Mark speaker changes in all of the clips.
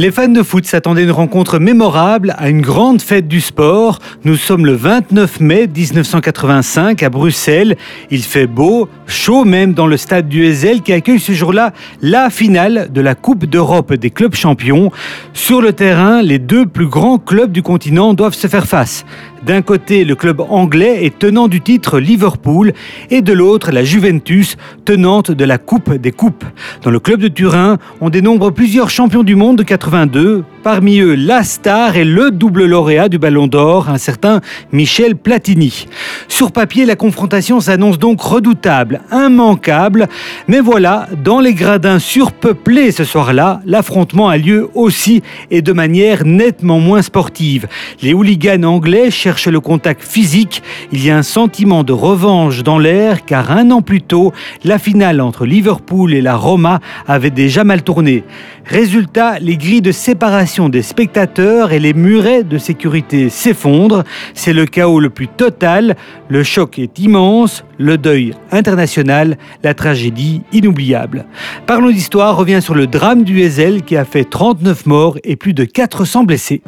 Speaker 1: Les fans de foot s'attendaient une rencontre mémorable, à une grande fête du sport. Nous sommes le 29 mai 1985 à Bruxelles. Il fait beau, chaud même dans le stade du Ezel qui accueille ce jour-là la finale de la Coupe d'Europe des clubs champions. Sur le terrain, les deux plus grands clubs du continent doivent se faire face. D'un côté, le club anglais est tenant du titre Liverpool et de l'autre, la Juventus, tenante de la Coupe des Coupes. Dans le club de Turin, on dénombre plusieurs champions du monde de 82, parmi eux la star et le double lauréat du Ballon d'Or, un certain Michel Platini. Sur papier, la confrontation s'annonce donc redoutable, immanquable, mais voilà, dans les gradins surpeuplés ce soir-là, l'affrontement a lieu aussi et de manière nettement moins sportive. Les hooligans anglais le contact physique, il y a un sentiment de revanche dans l'air car un an plus tôt, la finale entre Liverpool et la Roma avait déjà mal tourné. Résultat, les grilles de séparation des spectateurs et les murets de sécurité s'effondrent. C'est le chaos le plus total. Le choc est immense, le deuil international, la tragédie inoubliable. Parlons d'histoire revient sur le drame du Ezel qui a fait 39 morts et plus de 400 blessés.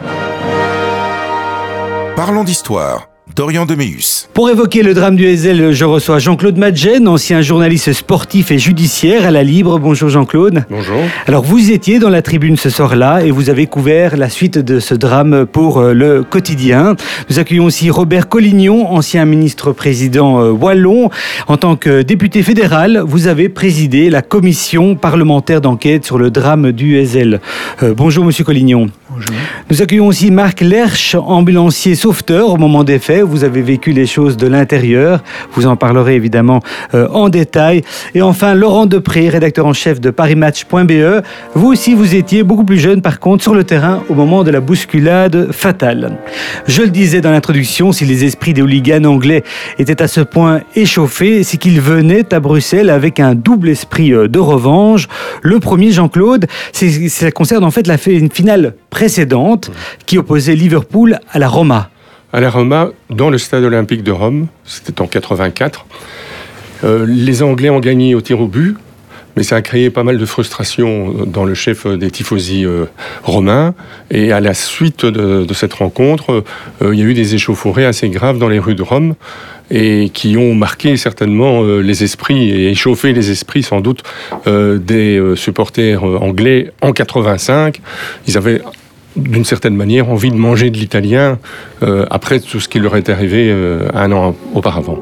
Speaker 2: Parlons d'histoire. Dorian Deméus.
Speaker 1: Pour évoquer le drame du Hazel, je reçois Jean-Claude Madjen, ancien journaliste sportif et judiciaire à la Libre. Bonjour Jean-Claude.
Speaker 3: Bonjour.
Speaker 1: Alors vous étiez dans la tribune ce soir-là et vous avez couvert la suite de ce drame pour euh, le quotidien. Nous accueillons aussi Robert Collignon, ancien ministre-président euh, wallon. En tant que député fédéral, vous avez présidé la commission parlementaire d'enquête sur le drame du Hazel. Euh, bonjour Monsieur Collignon.
Speaker 3: Bonjour.
Speaker 1: Nous accueillons aussi Marc Lerche, ambulancier sauveteur au moment des faits. Vous avez vécu les choses de l'intérieur. Vous en parlerez évidemment euh, en détail. Et enfin, Laurent Depré, rédacteur en chef de parismatch.be. Vous aussi, vous étiez beaucoup plus jeune par contre sur le terrain au moment de la bousculade fatale. Je le disais dans l'introduction, si les esprits des hooligans anglais étaient à ce point échauffés, c'est qu'ils venaient à Bruxelles avec un double esprit euh, de revanche. Le premier, Jean-Claude, ça concerne en fait la finale précédente qui opposait Liverpool à la Roma.
Speaker 3: À la Roma, dans le stade olympique de Rome, c'était en 84, euh, les Anglais ont gagné au tir au but, mais ça a créé pas mal de frustration dans le chef des tifosi euh, romains. Et à la suite de, cette rencontre, euh, il y a eu des échauffourées assez graves dans les rues de Rome et qui ont marqué certainement les esprits et échauffé les esprits sans doute des supporters anglais en 85. Ils avaient d'une certaine manière envie de manger de l'italien euh, après tout ce qui leur est arrivé euh, un an auparavant.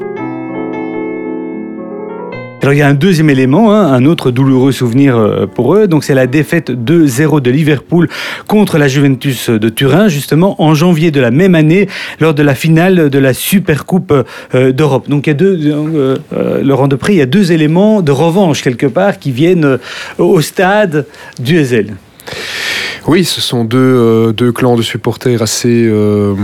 Speaker 1: Alors il y a un deuxième élément, hein, un autre douloureux souvenir euh, pour eux, donc c'est la défaite 2-0 de Liverpool contre la Juventus de Turin, justement en janvier de la même année, lors de la finale de la Supercoupe d'Europe. Donc il y a deux, Laurent Depré, il y a deux éléments de revanche quelque part qui viennent au stade du Ezel.
Speaker 4: Oui, ce sont deux, euh, deux clans de supporters assez. euh,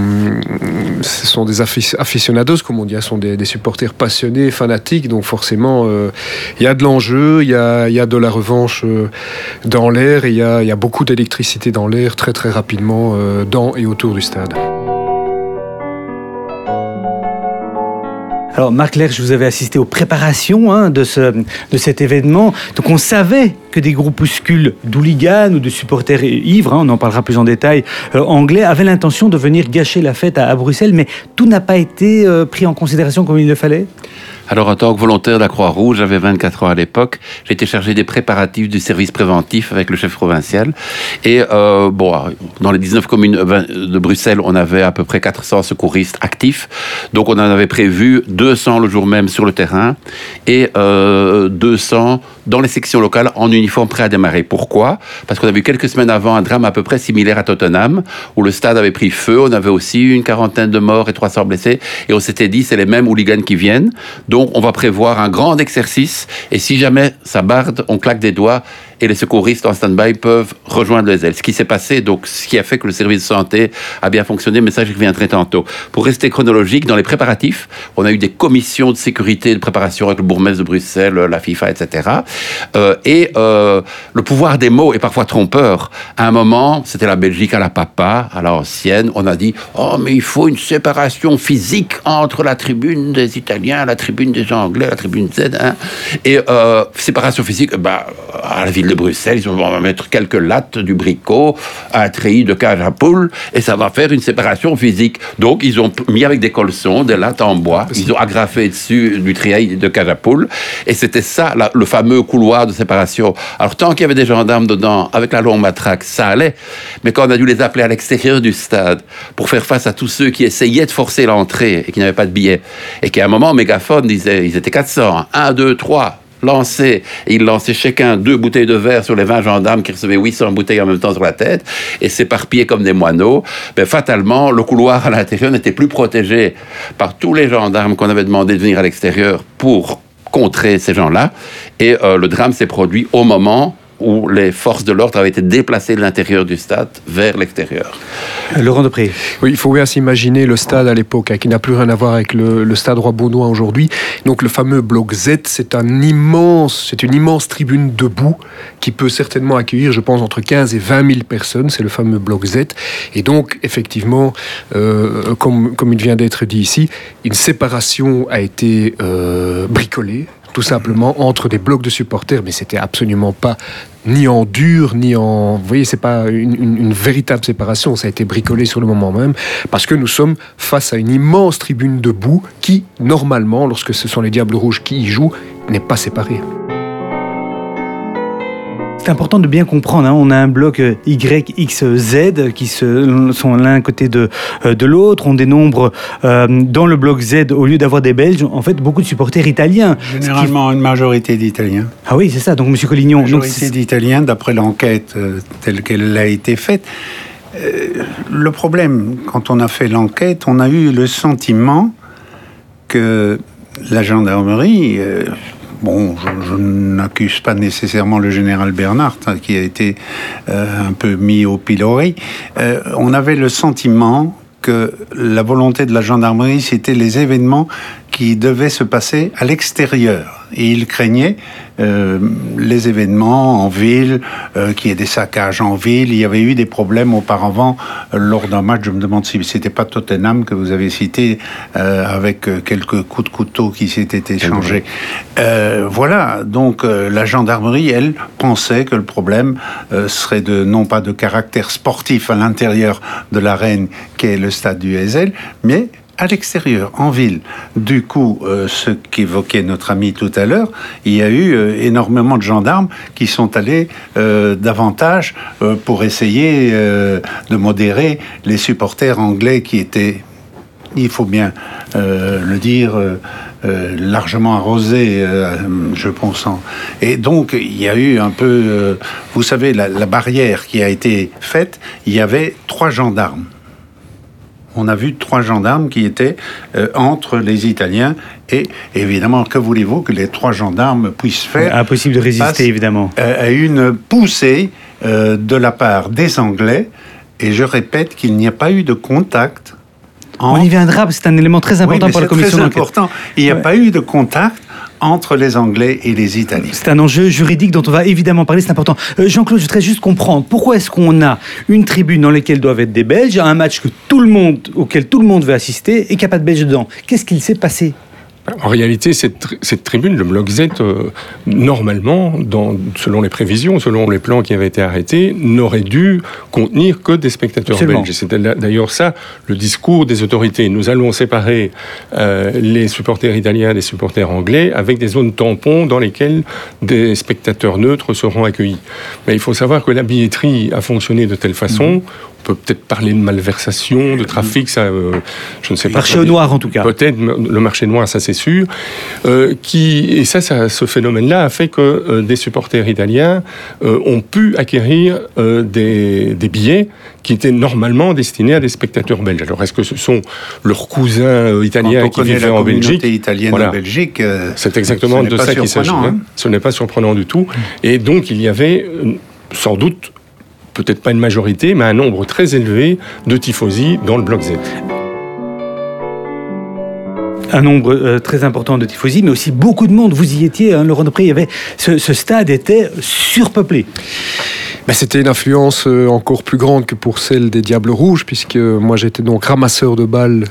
Speaker 4: ce sont des aficionados, comme on dit, ce sont des, supporters passionnés, fanatiques. Donc, forcément, euh, il y a de l'enjeu, il y a, y a de la revanche dans l'air, il y a, y a beaucoup d'électricité dans l'air très, très rapidement dans et autour du stade.
Speaker 1: Alors Marc Lerche, vous avez assisté aux préparations hein, de, ce, de cet événement. Donc on savait que des groupuscules d'hooligans ou de supporters ivres, hein, on en parlera plus en détail, euh, anglais, avaient l'intention de venir gâcher la fête à, à Bruxelles, mais tout n'a pas été euh, pris en considération comme il le fallait?
Speaker 5: Alors, en tant que volontaire de la Croix-Rouge, j'avais 24 ans à l'époque, j'étais chargé des préparatifs du service préventif avec le chef provincial. Et euh, bon, dans les 19 communes euh, de Bruxelles, on avait à peu près 400 secouristes actifs. Donc, on en avait prévu 200 le jour même sur le terrain et euh, 200 dans les sections locales en uniforme prêt à démarrer. Pourquoi? Parce qu'on avait eu quelques semaines avant un drame à peu près similaire à Tottenham, où le stade avait pris feu, on avait aussi une quarantaine de morts et 300 blessés, et on s'était dit, c'est les mêmes hooligans qui viennent. On va prévoir un grand exercice. Et si jamais ça barde, on claque des doigts et les secouristes en stand-by peuvent rejoindre les ailes. Ce qui s'est passé, donc, ce qui a fait que le service de santé a bien fonctionné, mais ça, j'y reviendrai tantôt. Pour rester chronologique, dans les préparatifs, on a eu des commissions de sécurité de préparation avec le bourgmestre de Bruxelles, la FIFA, etc. Euh, et euh, le pouvoir des mots est parfois trompeur. À un moment, c'était la Belgique à la papa, à l'ancienne, on a dit Oh, mais il faut une séparation physique entre la tribune des Italiens, la tribune des Anglais, la tribune Z. hein. Et euh, séparation physique, bah, à la ville ville de Bruxelles, ils vont on va mettre quelques lattes du bricot, un treillis de cage à poule, et ça va faire une séparation physique. Donc, ils ont mis avec des colsons, des lattes en bois, ils ont agrafé dessus du treillis de cage à poule, et c'était ça, la- le fameux couloir de séparation. Alors, tant qu'il y avait des gendarmes dedans, avec la longue matraque, ça allait, mais quand on a dû les appeler à l'extérieur du stade pour faire face à tous ceux qui essayaient de forcer l'entrée et qui n'avaient pas de billets, et qu'à un moment, Mégaphone disait, ils étaient 400, 1, 2, 3, lancés, et ils lançaient chacun deux bouteilles de verre sur les 20 gendarmes qui recevaient 800 bouteilles en même temps sur la tête, et s'éparpillaient comme des moineaux, ben, fatalement, le couloir à l'intérieur n'était plus protégé par tous les gendarmes qu'on avait demandé de venir à l'extérieur pour contrer ces gens-là, et euh, le drame s'est produit au moment où les forces de l'ordre avaient été déplacées de l'intérieur du stade vers l'extérieur.
Speaker 1: Laurent Depré.
Speaker 4: Oui, il faut bien s'imaginer le stade à l'époque, hein, qui n'a plus rien à voir avec le, le stade Roi-Baudouin aujourd'hui. Donc le fameux bloc Z, c'est un immense, c'est une immense tribune debout qui peut certainement accueillir, je pense, entre 15 et 20 000 personnes. C'est le fameux bloc Z. Et donc, effectivement, euh, comme, comme il vient d'être dit ici, une séparation a été euh, bricolée tout simplement entre des blocs de supporters, mais c'était absolument pas ni en dur, ni en... Vous voyez, c'est pas une, une- une véritable séparation, ça a été bricolé sur le moment même, parce que nous sommes face à une immense tribune debout qui, normalement, lorsque ce sont les Diables Rouges qui y jouent, n'est pas séparée.
Speaker 1: C'est important de bien comprendre. hein. On a un bloc euh, Y, X, Z qui se, sont l'un côté de, euh, de l'autre. On dénombre euh, dans le bloc Z, au lieu d'avoir des Belges, en fait, beaucoup de supporters italiens.
Speaker 6: Généralement, une majorité d'Italiens.
Speaker 1: Ah oui, c'est ça. Donc, Monsieur Collignon.
Speaker 6: Une majorité d'Italiens, d'après l'enquête euh, telle qu'elle a été faite. Euh, le problème, quand on a fait l'enquête, on a eu le sentiment que la gendarmerie, bon, je, n'accuse pas nécessairement le général Bernard, hein, qui a été euh, un peu mis au pilori, euh, on avait le sentiment que la volonté de la gendarmerie, c'était les événements qui devaient se passer à l'extérieur. Et il craignait euh, les événements en ville, euh, qu'il y ait des saccages en ville. Il y avait eu des problèmes auparavant euh, lors d'un match. Je me demande si c'était pas Tottenham que vous avez cité euh, avec quelques coups de couteau qui s'étaient échangés. Voilà. Donc la gendarmerie, elle, pensait que le problème serait de non pas de caractère sportif à l'intérieur de l'arène qu'est le stade du Heysel, mais à l'extérieur, en ville. Du coup, euh, ce qu'évoquait notre ami tout à l'heure, il y a eu euh, énormément de gendarmes qui sont allés euh, davantage pour essayer de modérer les supporters anglais qui étaient, il faut bien le dire, largement arrosés, euh, je pense. en- Et donc, il y a eu un peu, vous savez, la barrière qui a été faite, il y avait trois gendarmes on a vu trois gendarmes qui étaient euh, entre les Italiens et évidemment, que voulez-vous que les trois gendarmes puissent faire
Speaker 1: Impossible de résister, évidemment.
Speaker 6: euh, à une poussée euh, de la part des Anglais. Et je répète qu'il n'y a pas eu de contact.
Speaker 1: On y viendra, parce que c'est un élément très
Speaker 6: Oui,
Speaker 1: important
Speaker 6: mais
Speaker 1: pour la
Speaker 6: c'est
Speaker 1: commission
Speaker 6: très
Speaker 1: d'enquête.
Speaker 6: important. Il n'y a
Speaker 1: Ouais.
Speaker 6: pas eu de contact entre les Anglais et les Italiens.
Speaker 1: C'est un enjeu juridique dont on va évidemment parler, c'est important. Euh, Jean-Claude, je voudrais juste comprendre pourquoi est-ce qu'on a une tribune dans laquelle doivent être des Belges, un match que tout le monde, auquel tout le monde veut assister et qu'il n'y a pas de Belges dedans? Qu'est-ce qu'il s'est passé?
Speaker 3: En réalité, cette, tri- cette tribune, le bloc Z, euh, normalement, dans, selon les prévisions, selon les plans qui avaient été arrêtés, n'aurait dû contenir que des spectateurs
Speaker 1: Absolument.
Speaker 3: belges. C'était d'ailleurs ça le discours des autorités. Nous allons séparer euh, les supporters italiens des supporters anglais avec des zones tampons dans lesquelles des spectateurs neutres seront accueillis. Mais il faut savoir que la billetterie a fonctionné de telle façon.
Speaker 1: Mhm.
Speaker 3: On peut peut-être parler de malversation, de trafic, ça, euh, je ne sais pas.
Speaker 1: Marché au noir, en tout cas.
Speaker 3: Peut-être le marché noir, ça c'est sûr. Euh, qui, et ça, ça ce phénomène-là a fait que euh, des supporters italiens euh, ont pu acquérir euh, des, des billets qui étaient normalement destinés à des spectateurs belges. Alors est-ce que ce sont leurs cousins euh,
Speaker 6: Quand
Speaker 3: italiens
Speaker 6: on
Speaker 3: qui
Speaker 6: connaît
Speaker 3: vivaient
Speaker 6: la
Speaker 3: en
Speaker 6: communauté
Speaker 3: Belgique?
Speaker 6: italienne
Speaker 3: Voilà.
Speaker 6: en Belgique, euh,
Speaker 3: c'est exactement
Speaker 6: ce
Speaker 3: de ça qu'il s'agit. hein.
Speaker 6: hein.
Speaker 3: Ce n'est pas surprenant du tout. Et donc, il y avait euh, sans doute, peut-être pas une majorité, mais un nombre très élevé de tifosi dans le bloc Z.
Speaker 1: Un nombre euh, très important de tifosi, mais aussi beaucoup de monde. Vous y étiez, hein, Laurent Depré, il y avait, ce, ce stade était surpeuplé.
Speaker 4: Ben, C'était une influence euh, encore plus grande que pour celle des Diables Rouges, puisque moi j'étais donc ramasseur de balles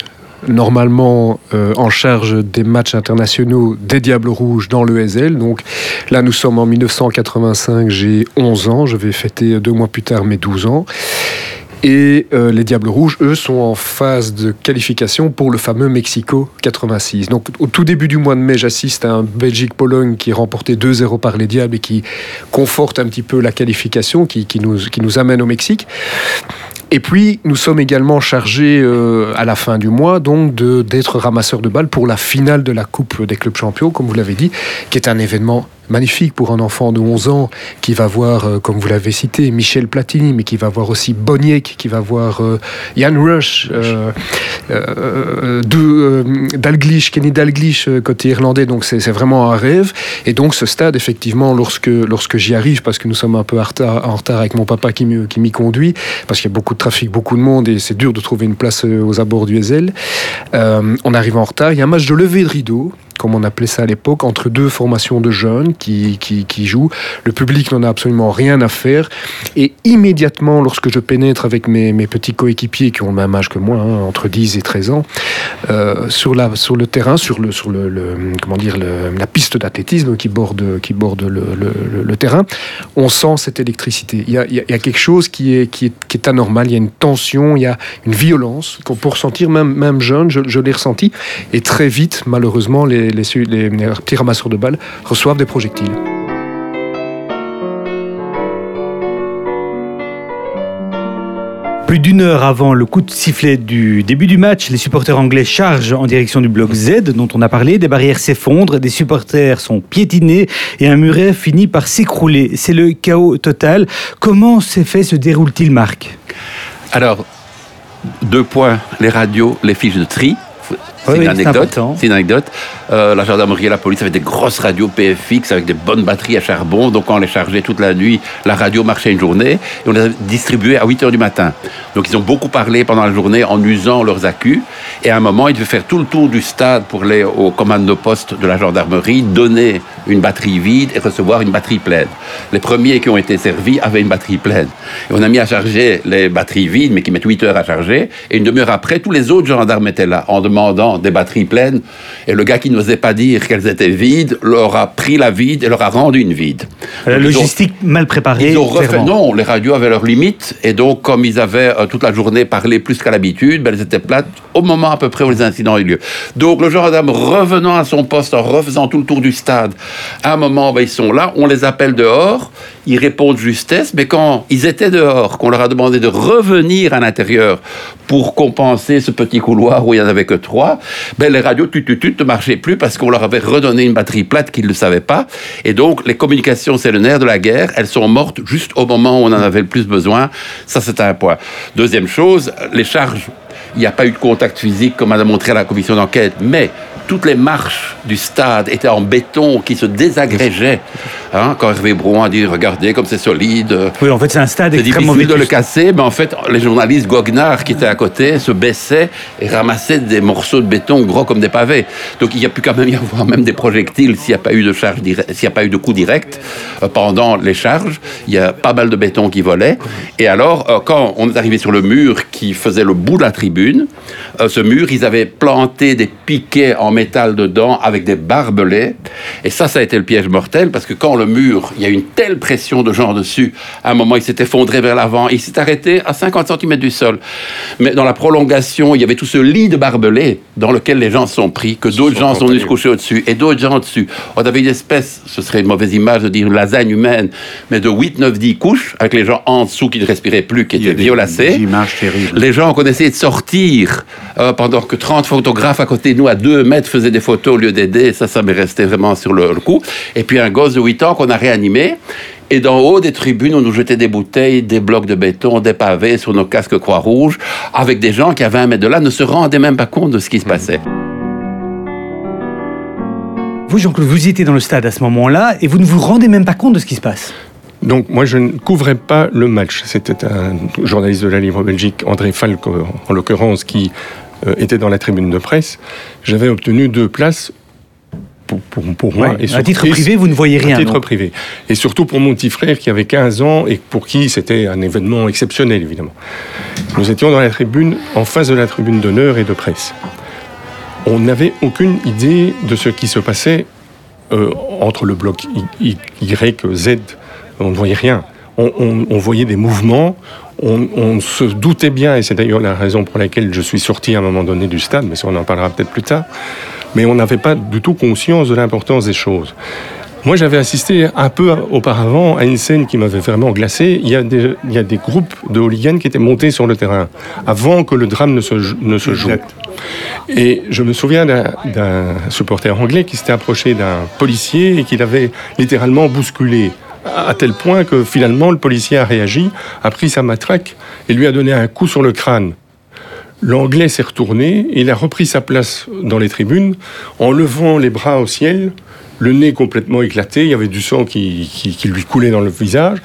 Speaker 4: normalement euh, en charge des matchs internationaux des Diables Rouges dans l'ESL. Donc là, nous sommes en 1985, j'ai 11 ans, je vais fêter deux mois plus tard mes 12 ans. Et euh, les Diables Rouges, eux, sont en phase de qualification pour le fameux Mexico 86. Donc au tout début du mois de mai, j'assiste à un Belgique-Pologne qui est remporté 2-0 par les Diables et qui conforte un petit peu la qualification, qui, nous amène au Mexique. Et puis, nous sommes également chargés euh, à la fin du mois donc d'être ramasseurs de balles pour la finale de la Coupe des clubs champions, comme vous l'avez dit, qui est un événement magnifique pour un enfant de 11 ans qui va voir, euh, comme vous l'avez cité, Michel Platini, mais qui va voir aussi Boniek, qui va voir euh, Jan Rush, euh, Dalglish, Kenny Dalglish, côté irlandais. Donc c'est vraiment un rêve. Et donc ce stade, effectivement, lorsque, lorsque j'y arrive, parce que nous sommes un peu en retard, en retard avec mon papa qui m'y conduit, parce qu'il y a beaucoup de trafic, beaucoup de monde, et c'est dur de trouver une place aux abords du Ezel, on arrive en retard. Il y a un match de levée de rideau comme on appelait ça à l'époque, entre deux formations de jeunes qui, qui, jouent. Le public n'en a absolument rien à faire. Et immédiatement, lorsque je pénètre avec mes, mes petits coéquipiers qui ont le même âge que moi, hein, entre 10 et 13 ans, euh, sur, la, sur le terrain, sur, le, sur le, comment dire, la piste d'athlétisme qui borde, qui borde le, terrain, on sent cette électricité. Il y a, il y a quelque chose qui est, qui, est, qui est anormal, il y a une tension, il y a une violence qu'on peut ressentir même, même jeune, je, je l'ai ressenti. Et très vite, malheureusement, les les, petits ramasseurs de balles reçoivent des projectiles.
Speaker 1: Plus d'une heure avant le coup de sifflet du début du match, les supporters anglais chargent en direction du bloc Z dont on a parlé. Des barrières s'effondrent, des supporters sont piétinés et un muret finit par s'écrouler. C'est le chaos total. Comment ces faits se déroulent-ils, Marc?
Speaker 5: Alors, deux points, les radios, les fiches de tri. C'est une, anecdote. C'est une anecdote. Euh, la gendarmerie et la police avaient des grosses radios PFX avec des bonnes batteries à charbon. Donc, quand on les chargeait toute la nuit, la radio marchait une journée et on les a distribuées à 8 h du matin. Donc, ils ont beaucoup parlé pendant la journée en usant leurs accus. Et à un moment, ils devaient faire tout le tour du stade pour aller au commando poste de la gendarmerie, donner une batterie vide et recevoir une batterie pleine. Les premiers qui ont été servis avaient une batterie pleine. Et on a mis à charger les batteries vides, mais qui mettent 8 heures à charger. Et une demi-heure après, tous les autres gendarmes étaient là en demandant des batteries pleines. Et le gars qui n'osait pas dire qu'elles étaient vides leur a pris la vide et leur a rendu une vide.
Speaker 1: La logistique mal préparée.
Speaker 5: Ils ont refait, non, les radios avaient leurs limites. Et donc, comme ils avaient euh, toute la journée parlé plus qu'à l'habitude, ben, elles étaient plates au moment à peu près où les incidents ont eu lieu. Donc, le gendarme revenant à son poste en refaisant tout le tour du stade, à un moment, ben, ils sont là, on les appelle dehors, ils répondent justesse, mais quand ils étaient dehors, qu'on leur a demandé de revenir à l'intérieur pour compenser ce petit couloir où il n'y en avait que trois, ben les radios tut, tut, tut, ne marchaient plus parce qu'on leur avait redonné une batterie plate qu'ils ne savaient pas. Et donc, les communications, c'est le nerf de la guerre. Elles sont mortes juste au moment où on en avait le plus besoin. Ça, c'est un point. Deuxième chose, les charges. Il n'y a pas eu de contact physique comme a montré la commission d'enquête, mais toutes les marches du stade étaient en béton qui se désagrégeaient. Hein, quand Hervé Brouin a dit regardez comme c'est solide.
Speaker 1: Oui, en fait, c'est un stade
Speaker 5: C'est difficile de le casser, mais en fait, les journalistes goguenards qui étaient à côté se baissaient et ramassaient des morceaux de béton gros comme des pavés. Donc il y a pu quand même y avoir même des projectiles s'il n'y a pas eu de charge s'il n'y a pas eu de coup direct euh, pendant les charges. Il y a pas mal de béton qui volait. Et alors, euh, quand on est arrivé sur le mur qui faisait le bout de la tribune, euh, ce mur, ils avaient planté des piquets en métal dedans avec des barbelés. Et ça, ça a été le piège mortel parce que quand le mur, il y a une telle pression de gens dessus, à un moment, il s'est effondré vers l'avant, il s'est arrêté à 50 cm du sol. Mais dans la prolongation, il y avait tout ce lit de barbelés dans lequel les gens sont pris, que d'autres gens sont venus se coucher au-dessus et d'autres gens au-dessus. On avait une espèce, ce serait une mauvaise image de dire une lasagne humaine, mais de 8, 9, 10 couches avec les gens en dessous qui ne respiraient plus, qui étaient violacés. Les gens connaissaient de sortir euh, pendant que 30 photographes à côté de nous, à 2 mètres, faisait des photos au lieu d'aider. Ça, ça m'est resté vraiment sur le, coup. Et puis un gosse de 8 ans qu'on a réanimé. Et d'en haut des tribunes, on nous jetait des bouteilles, des blocs de béton, des pavés sur nos casques Croix-Rouge, avec des gens qui, à 20 mètres de là, ne se rendaient même pas compte de ce qui se passait.
Speaker 1: Vous, Jean-Claude, vous étiez dans le stade à ce moment-là et vous ne vous rendez même pas compte de ce qui se passe.
Speaker 3: Donc moi je ne couvrais pas le match. C'était un journaliste de la Livre Belgique, André Falk en l'occurrence, qui euh, était dans la tribune de presse, j'avais obtenu deux places pour, pour, moi.
Speaker 1: Et à titre privé, vous ne voyez rien.
Speaker 3: À titre privé. Et surtout pour mon petit frère qui avait 15 ans et pour qui c'était un événement exceptionnel, évidemment. Nous étions dans la tribune, en face de la tribune d'honneur et de presse. on n'avait aucune idée de ce qui se passait euh, entre le bloc Y, Z. On ne voyait rien. On, voyait des mouvements, on, se doutait bien, et c'est d'ailleurs la raison pour laquelle je suis sorti à un moment donné du stade, mais ça on en parlera peut-être plus tard, mais on n'avait pas du tout conscience de l'importance des choses. Moi, j'avais assisté un peu auparavant à une scène qui m'avait vraiment glacé. Il y, a des, il y a des groupes de hooligans qui étaient montés sur le terrain avant que le drame ne se, ne se joue. Et je me souviens d'un supporter anglais qui s'était approché d'un policier et qui l'avait littéralement bousculé à tel point que finalement le policier a réagi, a pris sa matraque et lui a donné un coup sur le crâne. L'anglais s'est retourné, il a repris sa place dans les tribunes en levant les bras au ciel le nez complètement éclaté, il y avait du sang qui, lui coulait dans le visage.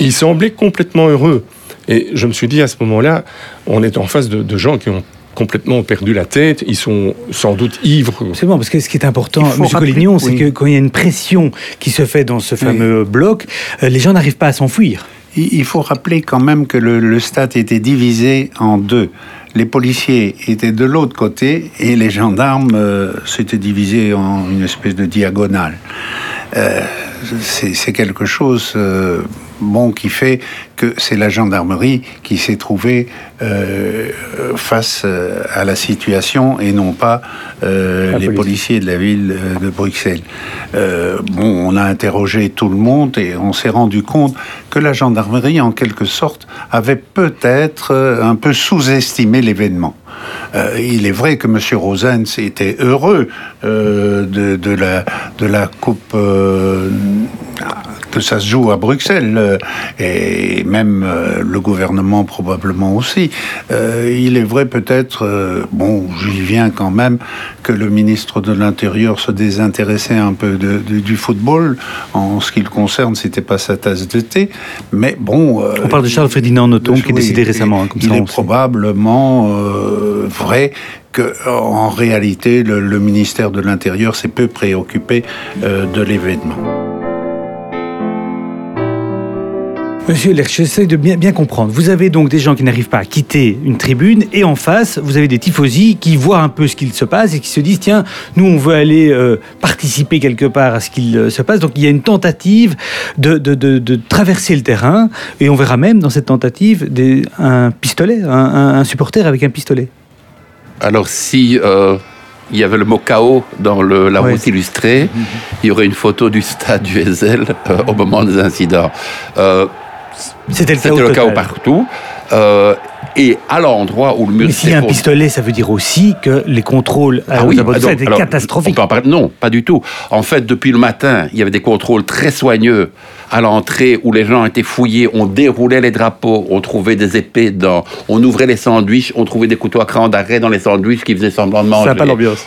Speaker 3: Il semblait complètement heureux. Et je me suis dit à ce moment-là, on est en face de, gens qui ont complètement perdu la tête, ils sont sans doute ivres.
Speaker 1: C'est bon, parce que ce qui est important, M. Collignon, c'est que quand il y a une pression qui se fait dans ce fameux bloc, euh, les gens n'arrivent pas à s'enfuir.
Speaker 6: Il faut rappeler quand même que le stade était divisé en deux les policiers étaient de l'autre côté et les gendarmes euh, s'étaient divisés en une espèce de diagonale. Euh, c'est quelque chose euh, bon qui fait que c'est la gendarmerie qui s'est trouvée euh, face à la situation et non pas les policiers de la ville de Bruxelles. bon, on a interrogé tout le monde et on s'est rendu compte que la gendarmerie, en quelque sorte, avait peut-être un peu sous-estimé l'événement. Euh, il est vrai que M. Rosens était heureux euh, de, la, de la Coupe euh, que ça se joue à Bruxelles, et même le gouvernement probablement aussi. il est vrai peut-être, bon, j'y viens quand même, que le ministre de l'Intérieur se désintéressait un peu du football. En ce qui le concerne, c'était pas sa tasse de thé. Mais bon.
Speaker 1: On parle de Charles Ferdinand Nothomb qui est décédé récemment. Hein,
Speaker 6: comme il est probablement vrai qu'en réalité, le, ministère de l'Intérieur s'est peu préoccupé euh, de l'événement.
Speaker 1: Monsieur Lerch, j'essaie de bien, bien comprendre. Vous avez donc des gens qui n'arrivent pas à quitter une tribune et en face, vous avez des tifosi qui voient un peu ce qu'il se passe et qui se disent tiens, nous on veut aller euh, participer quelque part à ce qu'il euh, se passe. Donc il y a une tentative de, de, de, traverser le terrain et on verra même dans cette tentative des, un pistolet, un supporter avec un pistolet.
Speaker 5: Alors si euh, il y avait le mot chaos dans la route illustrée, il y aurait une photo du stade du Ezel euh, au moment des incidents.
Speaker 1: Euh, C'était le,
Speaker 5: chaos, partout. Et à l'endroit où le mur.
Speaker 1: Mais s'il y a un pistolet, ça veut dire aussi que les contrôles à ah oui, étaient catastrophiques.
Speaker 5: non, pas du tout. En fait, depuis le matin, il y avait des contrôles très soigneux à l'entrée où les gens étaient fouillés, on déroulait les drapeaux, on trouvait des épées dedans, on ouvrait les sandwichs, on trouvait des couteaux à cran d'arrêt dans les sandwichs qui faisaient semblant de manger.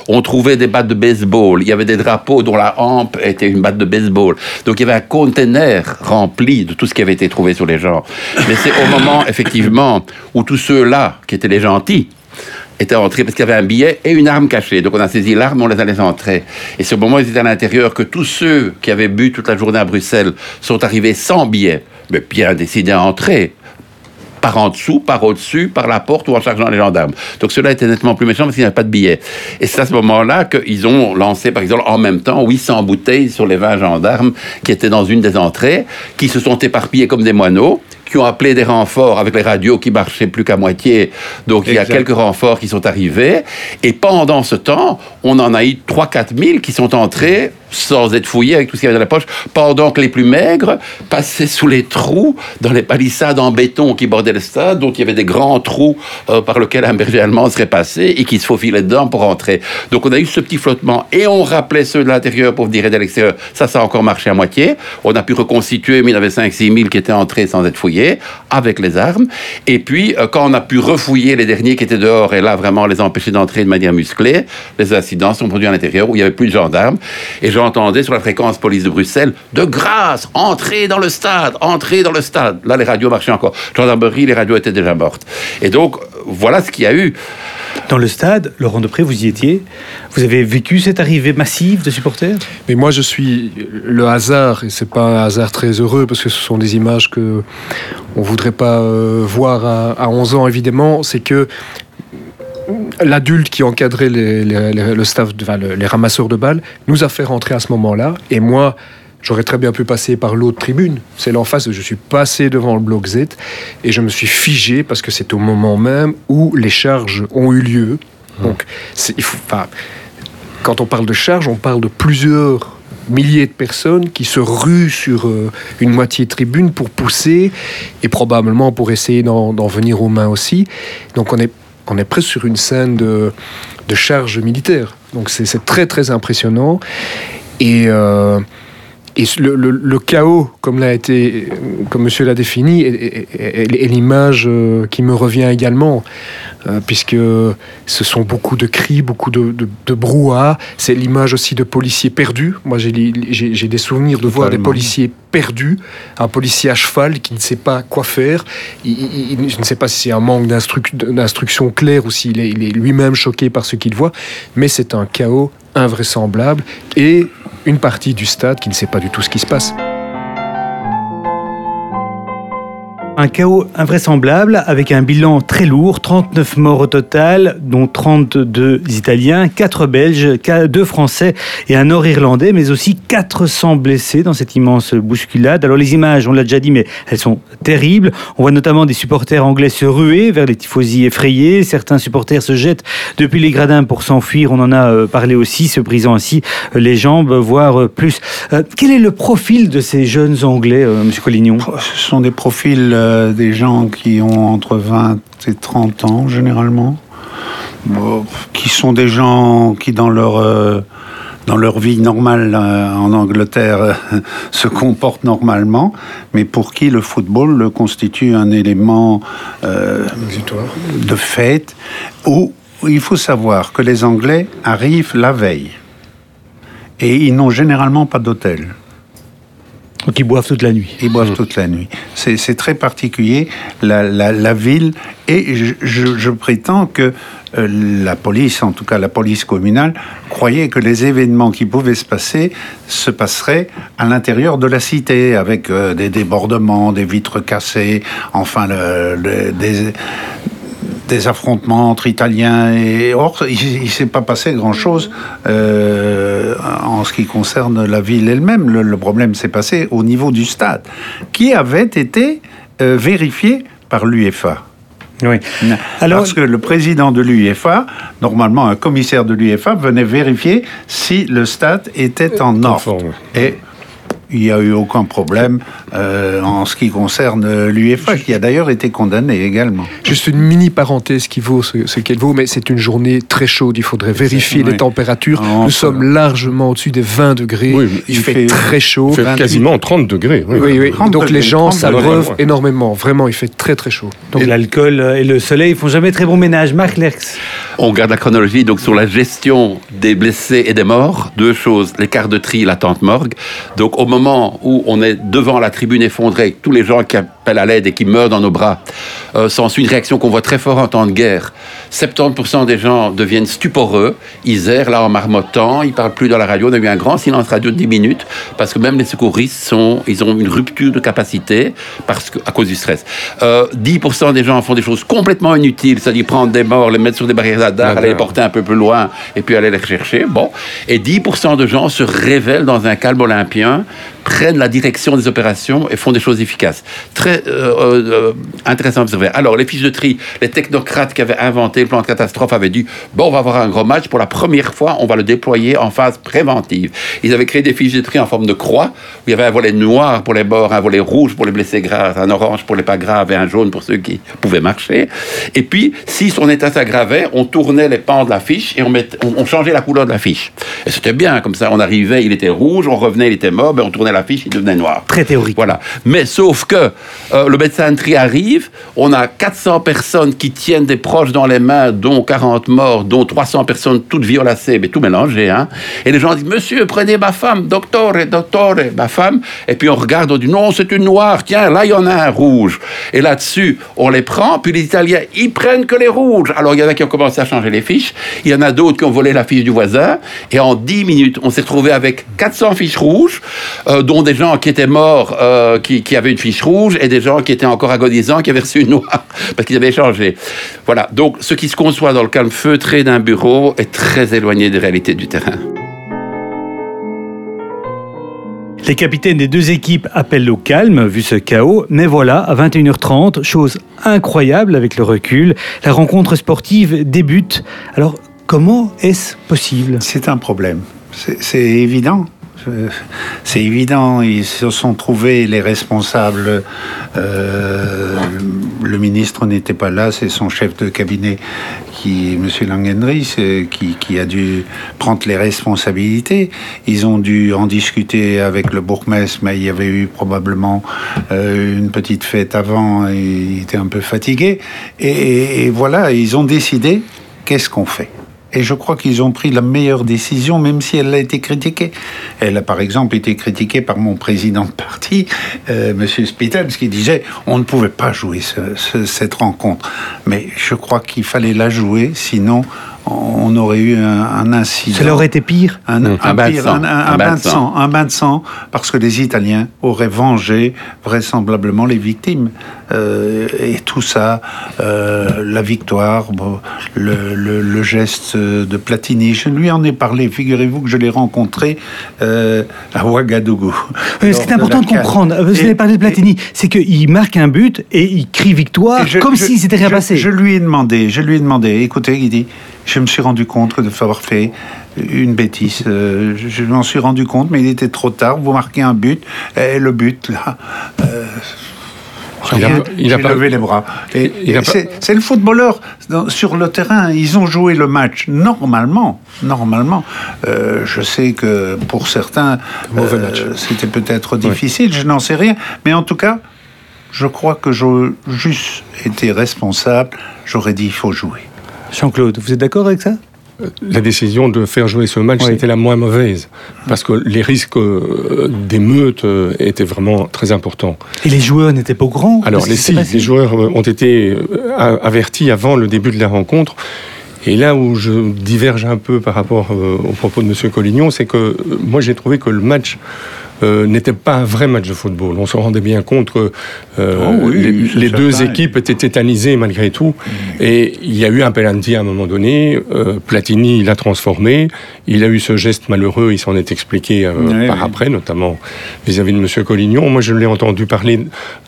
Speaker 5: On trouvait des battes de baseball, il y avait des drapeaux dont la hampe était une batte de baseball. Donc il y avait un conteneur rempli de tout ce qui avait été trouvé sur les gens. Mais c'est au moment, effectivement, où tous ceux-là, qui étaient les gentils, étaient entrés parce qu'il y avait un billet et une arme cachée. Donc on a saisi l'arme, on les a laissés entrer. Et c'est au moment ils étaient à l'intérieur que tous ceux qui avaient bu toute la journée à Bruxelles sont arrivés sans billet, mais bien décidés à entrer par en dessous, par au-dessus, par la porte ou en chargeant les gendarmes. Donc cela était nettement plus méchant parce qu'il n'y avait pas de billet. Et c'est à ce moment-là qu'ils ont lancé, par exemple, en même temps, 800 bouteilles sur les 20 gendarmes qui étaient dans une des entrées, qui se sont éparpillés comme des moineaux qui ont appelé des renforts avec les radios qui marchaient plus qu'à moitié. Donc il y a quelques renforts qui sont arrivés. Et pendant ce temps, on en a eu 3-4 000 qui sont entrés sans être fouillés avec tout ce qu'il y avait dans la poche, pendant que les plus maigres passaient sous les trous dans les palissades en béton qui bordaient le stade, dont il y avait des grands trous euh, par lesquels un berger allemand serait passé et qui se faufilaient dedans pour entrer. Donc on a eu ce petit flottement et on rappelait ceux de l'intérieur pour venir aider à l'extérieur. Ça, ça a encore marché à moitié. On a pu reconstituer, mais il y avait 5-6 000 qui étaient entrés sans être fouillés avec les armes. Et puis, euh, quand on a pu refouiller les derniers qui étaient dehors et là, vraiment les empêcher d'entrer de manière musclée, les incidents sont produits à l'intérieur où il n'y avait plus de gendarmes. Et j'entendais sur la fréquence police de Bruxelles, de grâce, entrez dans le stade, entrez dans le stade. Là, les radios marchaient encore. Gendarmerie, les radios étaient déjà mortes. Et donc, voilà ce qu'il y a eu.
Speaker 1: Dans le stade, Laurent Depré, vous y étiez. Vous avez vécu cette arrivée massive de supporters?
Speaker 4: Mais moi, je suis le hasard, et c'est pas un hasard très heureux, parce que ce sont des images que on voudrait pas euh, voir à, à 11 ans, évidemment. C'est que l'adulte qui encadrait les, le staff, enfin, le- les ramasseurs de balles, nous a fait rentrer à ce moment-là. Et moi, j'aurais très bien pu passer par l'autre tribune, celle en face. Je suis passé devant le bloc Z et je me suis figé parce que c'est au moment même où les charges ont eu lieu. Donc, il faut, enfin, quand on parle de charges, on parle de plusieurs milliers de personnes qui se ruent sur euh, une moitié tribune pour pousser et probablement pour essayer d'en venir aux mains aussi. Donc on est, on est presque sur une scène de, de charge militaire. Donc c'est c'est très très impressionnant. Et, euh, et le, le- le chaos, comme l'a été, comme Monsieur l'a défini, est, est- est- est l'image euh, qui me revient également, euh, puisque ce sont beaucoup de cris, beaucoup de, de, de brouhaha. C'est l'image aussi de policiers perdus. Moi, j'ai des souvenirs de voir des policiers perdus, un policier à cheval qui ne sait pas quoi faire. Il, il- il- je ne sais pas si c'est un manque d'instruc- d'instruction claire ou s'il est, il est lui-même choqué par ce qu'il voit, mais c'est un chaos invraisemblable et une partie du stade qui ne sait pas du tout ce qui se passe.
Speaker 1: Un chaos invraisemblable avec un bilan très lourd, 39 morts au total, dont 32 Italiens, 4 Belges, 2 Français et un Nord-Irlandais, mais aussi 400 blessés dans cette immense bousculade. Alors les images, on l'a déjà dit, mais elles sont terribles. On voit notamment des supporters anglais se ruer vers les tifosi effrayés. Certains supporters se jettent depuis les gradins pour s'enfuir. On en a euh, parlé aussi, se brisant ainsi euh, les jambes, voire euh, plus. Quel est le profil de ces jeunes Anglais, euh, Monsieur Collignon?
Speaker 6: Ce sont des profils euh, des gens qui ont entre 20 et 30 ans, généralement. Bon, qui sont des gens qui, dans leur, euh, dans leur vie normale euh, en Angleterre, se comportent normalement, mais pour qui le football constitue un élément de fête où il faut savoir que les Anglais arrivent la veille. Et ils n'ont généralement pas d'hôtel.
Speaker 1: Donc ils boivent toute la nuit.
Speaker 6: Ils boivent toute la nuit. C'est très particulier, la, ville. Et je, prétends que euh, la police, en tout cas la police communale, croyait que les événements qui pouvaient se passer se passeraient à l'intérieur de la cité, avec euh, des débordements, des vitres cassées, enfin des des affrontements entre Italiens et or il, ne s'est pas passé grand chose en ce qui concerne la ville elle-même. Le, le problème s'est passé au niveau du stade, qui avait été euh, vérifié par l'UEFA.
Speaker 1: Oui. Alors,
Speaker 6: Parce que le président de l'UEFA, normalement un commissaire de l'UEFA, venait vérifier si le stade était en ordre. Et il n'y a eu aucun problème euh, en ce qui concerne euh, l'UEFA, qui a d'ailleurs été condamné également.
Speaker 4: Juste une mini parenthèse qui vaut ce, ce qu'elle vaut, mais c'est une journée très chaude. Il faudrait vérifier
Speaker 6: oui.
Speaker 4: les températures. Nous sommes largement au-dessus des 20 degrés.
Speaker 3: Oui,
Speaker 4: il,
Speaker 6: il
Speaker 4: fait,
Speaker 6: fait-
Speaker 4: très chaud.
Speaker 3: Il fait
Speaker 6: 28.
Speaker 3: quasiment 30 degrés. oui.
Speaker 4: Oui, oui.
Speaker 6: 30
Speaker 4: Donc les gens
Speaker 6: 30
Speaker 4: s'abreuvent énormément. Vraiment, il fait très très chaud. Donc,
Speaker 1: donc l'alcool et le soleil font jamais très bon ménage. Marc Lerx.
Speaker 5: On garde la chronologie donc sur la gestion des blessés et des morts. Deux choses, les quarts de tri, la tente morgue. Donc au moment où on est devant la tribune effondrée, tous les gens qui à l'aide et qui meurent dans nos bras, euh, une réaction qu'on voit très fort en temps de guerre. 70% des gens deviennent stuporeux, ils errent là en marmottant, ils parlent plus dans la radio. On a eu un grand silence radio de 10 minutes parce que même les secouristes sont, ils ont une rupture de capacité parce que, à cause du stress. Euh, 10% des gens font des choses complètement inutiles, c'est-à-dire prendre des morts, les mettre sur des barrières radar, aller les porter un peu plus loin et puis aller les rechercher. Bon. Et 10% de gens se révèlent dans un calme olympien, prennent la direction des opérations et font des choses efficaces. Très euh, euh, intéressant à observer. Alors, les fiches de tri, les technocrates qui avaient inventé le plan de catastrophe avaient dit bon, on va avoir un gros match. Pour la première fois, on va le déployer en phase préventive. Ils avaient créé des fiches de tri en forme de croix où il y avait un volet noir pour les morts, un volet rouge pour les blessés graves, un orange pour les pas graves et un jaune pour ceux qui pouvaient marcher. Et puis, si son état s'aggravait, on tournait les pans de la fiche et on, mettait- on, on changeait la couleur de la fiche. Et c'était bien, comme ça, on arrivait, il était rouge, on revenait, il était mort, ben on tournait la fiche, il devenait noir.
Speaker 1: Très théorique.
Speaker 5: Voilà. Mais sauf que euh, le médecin de tri arrive, on a 400 personnes qui tiennent des proches dans les mains, dont 40 morts, dont 300 personnes toutes violacées, mais tout mélangé. Hein. Et les gens disent Monsieur, prenez ma femme, docteur, docteur, ma femme. Et puis on regarde, on dit Non, c'est une noire, tiens, là il y en a un rouge. Et là-dessus, on les prend, puis les Italiens, ils prennent que les rouges. Alors il y en a qui ont commencé à changer les fiches, il y en a d'autres qui ont volé la fiche du voisin, et en 10 minutes, on s'est retrouvé avec 400 fiches rouges, euh, dont des gens qui étaient morts, euh, qui, qui avaient une fiche rouge, et des des gens qui étaient encore agonisants, qui avaient reçu une noix, parce qu'ils avaient changé. Voilà, donc ce qui se conçoit dans le calme feutré d'un bureau est très éloigné des réalités du terrain.
Speaker 1: Les capitaines des deux équipes appellent au calme, vu ce chaos, mais voilà, à 21h30, chose incroyable avec le recul, la rencontre sportive débute. Alors, comment est-ce possible?
Speaker 6: C'est un problème. C'est évident. Euh, c'est évident, ils se sont trouvés les responsables. Euh, le ministre n'était pas là, c'est son chef de cabinet, qui, M. Langendries, qui, qui, a dû prendre les responsabilités. Ils ont dû en discuter avec le bourgmestre, mais il y avait eu probablement euh, une petite fête avant et il était un peu fatigué. Et voilà, ils ont décidé qu'est-ce qu'on fait? Et je crois qu'ils ont pris la meilleure décision, même si elle a été critiquée. Elle a par exemple été critiquée par mon président de parti, euh, M. Spittels, qui disait on ne pouvait pas jouer cette rencontre. Mais je crois qu'il fallait la jouer, sinon on aurait eu un, incident.
Speaker 1: Ça aurait été pire
Speaker 6: Un, bain, de sang. Un, bain de sang, parce que les Italiens auraient vengé vraisemblablement les victimes. Euh, et tout ça, euh, la victoire, le, geste de Platini, je lui en ai parlé, figurez-vous que je l'ai rencontré euh, à Ouagadougou.
Speaker 1: ce qui est important de, comprendre, vous avez parlé de Platini, c'est qu'il marque un but et il crie victoire comme s'il s'était rien passé.
Speaker 6: Je lui ai demandé, je lui ai demandé, écoutez, il dit, je me suis rendu compte de avoir fait une bêtise. Euh, je m'en suis rendu compte, mais il était trop tard. Vous marquez un but, et le but, là. Euh, il a, levé les bras. C'est le footballeur sur le terrain. Ils ont joué le match normalement. Normalement, euh, je sais que pour certains, c'était peut-être difficile. Je n'en sais rien, mais en tout cas, je crois que j'ai juste été responsable. J'aurais dit il faut jouer.
Speaker 1: Jean-Claude, vous êtes d'accord avec ça?
Speaker 3: La décision de faire jouer ce match, c'était la moins mauvaise, parce que les risques euh, d'émeute euh, étaient vraiment très importants.
Speaker 1: Et les joueurs n'étaient pas grands
Speaker 3: Alors, les, si, les joueurs euh, ont été avertis avant le début de la rencontre. Et là où je diverge un peu par rapport au propos de M. Collignon, c'est que moi j'ai trouvé que le match euh, n'était pas un vrai match de football. On se rendait bien compte que euh, oh les, deux équipes étaient tétanisées malgré tout. Mm. Et il y a eu un penalty à un moment donné. Euh, Platini l'a transformé. Il a eu ce geste malheureux. Il s'en est expliqué par après, notamment vis-à-vis de M. Collignon. Moi, je l'ai entendu parler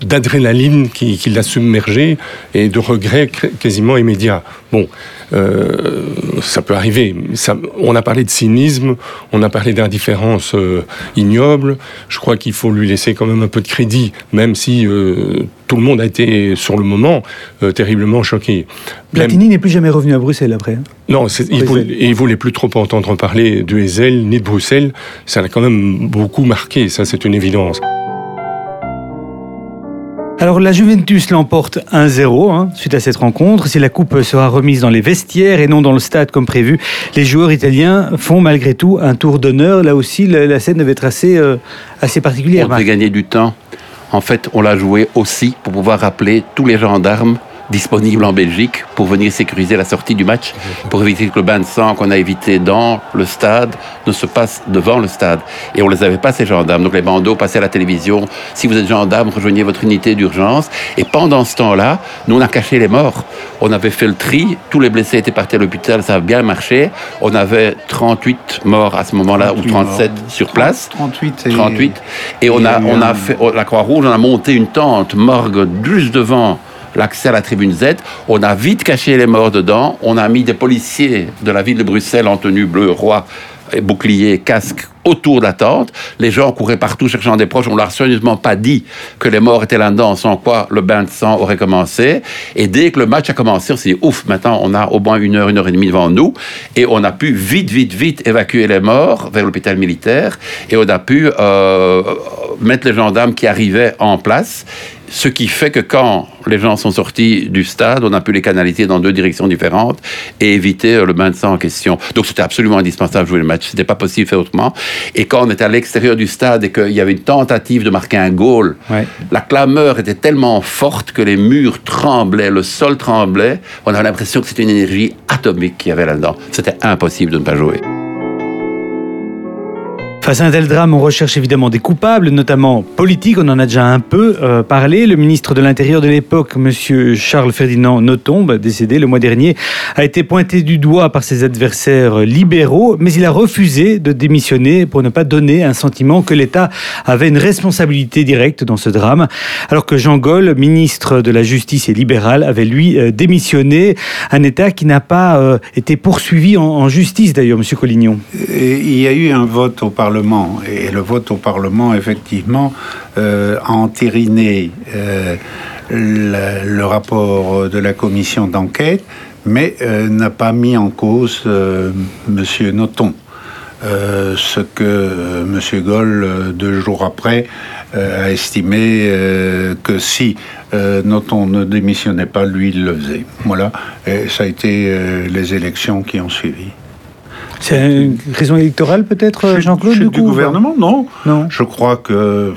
Speaker 3: d'adrénaline qui, qui l'a submergé et de regrets quasiment immédiats. Bon. Euh, ça peut arriver. Ça, on a parlé de cynisme, on a parlé d'indifférence euh, ignoble. Je crois qu'il faut lui laisser quand même un peu de crédit, même si euh, tout le monde a été, sur le moment, terriblement choqué.
Speaker 1: Platini n'est plus jamais revenu à Bruxelles après. Hein.
Speaker 3: non, il voulait, il voulait plus trop entendre parler de Hezel ni de Bruxelles. Ça l'a quand même beaucoup marqué, ça c'est une évidence.
Speaker 1: Alors la Juventus l'emporte 1-0 hein, suite à cette rencontre. Si la coupe sera remise dans les vestiaires et non dans le stade comme prévu, les joueurs italiens font malgré tout un tour d'honneur. Là aussi, la, scène devait être assez, euh, assez particulière.
Speaker 5: On devait gagner du temps. En fait, on l'a joué aussi pour pouvoir rappeler tous les gendarmes disponible en Belgique pour venir sécuriser la sortie du match, pour éviter que le bain de sang qu'on a évité dans le stade ne se passe devant le stade. Et on les avait pas, ces gendarmes. Donc les bandeaux passaient à la télévision. Si vous êtes gendarme, rejoignez votre unité d'urgence. Et pendant ce temps-là, nous, on a caché les morts. On avait fait le tri. Tous les blessés étaient partis à l'hôpital. Ça a bien marché. On avait 38 morts à ce moment-là, ou 37 sur place.
Speaker 6: 38
Speaker 5: et... 38. Et, on a, on a fait, la Croix-Rouge, on a monté une tente morgue juste devant l'accès à la tribune Z. On a vite caché les morts dedans. On a mis des policiers de la ville de Bruxelles en tenue bleu roi bouclier, casque autour de la tente. Les gens couraient partout cherchant des proches. On leur a sérieusement pas dit que les morts étaient là-dedans, sans quoi le bain de sang aurait commencé. Et dès que le match a commencé, on s'est dit, ouf, maintenant on a au moins une heure, une heure et demie devant nous. Et on a pu vite, vite, vite évacuer les morts vers l'hôpital militaire. Et on a pu euh, mettre les gendarmes qui arrivaient en place. Ce qui fait que quand les gens sont sortis du stade, on a pu les canaliser dans deux directions différentes et éviter euh, le bain de sang en question. Donc c'était absolument indispensable de jouer le match. C'était pas possible de faire autrement. Et quand on était à l'extérieur du stade et qu'il y avait une tentative de marquer un goal, la clameur était tellement forte que les murs tremblaient, le sol tremblait. On avait l'impression que c'était une énergie atomique qu'il y avait là-dedans. C'était impossible de ne pas jouer.
Speaker 1: Face à un tel drame, on recherche évidemment des coupables, notamment politiques. On en a déjà un peu euh, parlé. Le ministre de l'Intérieur de l'époque, M. Charles Ferdinand Notombe, décédé le mois dernier, a été pointé du doigt par ses adversaires libéraux, mais il a refusé de démissionner pour ne pas donner un sentiment que l'État avait une responsabilité directe dans ce drame, alors que Jean Gaulle, ministre de la Justice et libéral, avait lui euh, démissionné. Un État qui n'a pas euh, été poursuivi en, justice d'ailleurs, M. Collignon.
Speaker 6: il y a eu un vote au Parlement et le vote au Parlement, effectivement, euh, a entériné euh, le, rapport de la commission d'enquête, mais euh, n'a pas mis en cause M. Noton. ce que M. Goll, deux jours après, a estimé que si Noton ne démissionnait pas, lui, il le faisait. Voilà, et ça a été les élections qui ont suivi.
Speaker 1: C'est une raison électorale peut-être, Jean-Claude
Speaker 6: Du, du gouvernement, non. non. Je crois que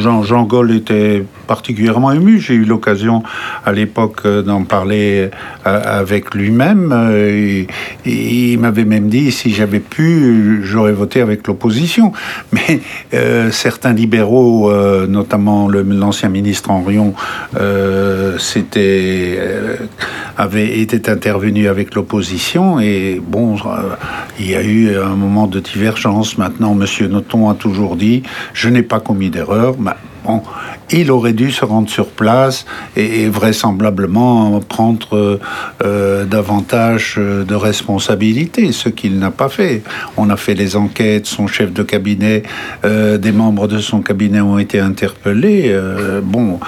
Speaker 6: Jean, Jean Gaulle était particulièrement ému. J'ai eu l'occasion à l'époque euh, d'en parler euh, avec lui-même. Euh, il m'avait même dit si j'avais pu, j'aurais voté avec l'opposition. Mais certains libéraux, notamment l'ancien ministre Henrion, euh, avait été intervenu avec l'opposition. Et bon, il y a eu un moment de divergence. Maintenant, Monsieur Noton a toujours dit je n'ai pas commis d'erreur. Bon, il aurait dû se rendre sur place et, vraisemblablement prendre euh, davantage de responsabilités, ce qu'il n'a pas fait. On a fait les enquêtes, son chef de cabinet, euh, des membres de son cabinet ont été interpellés. Euh, bon,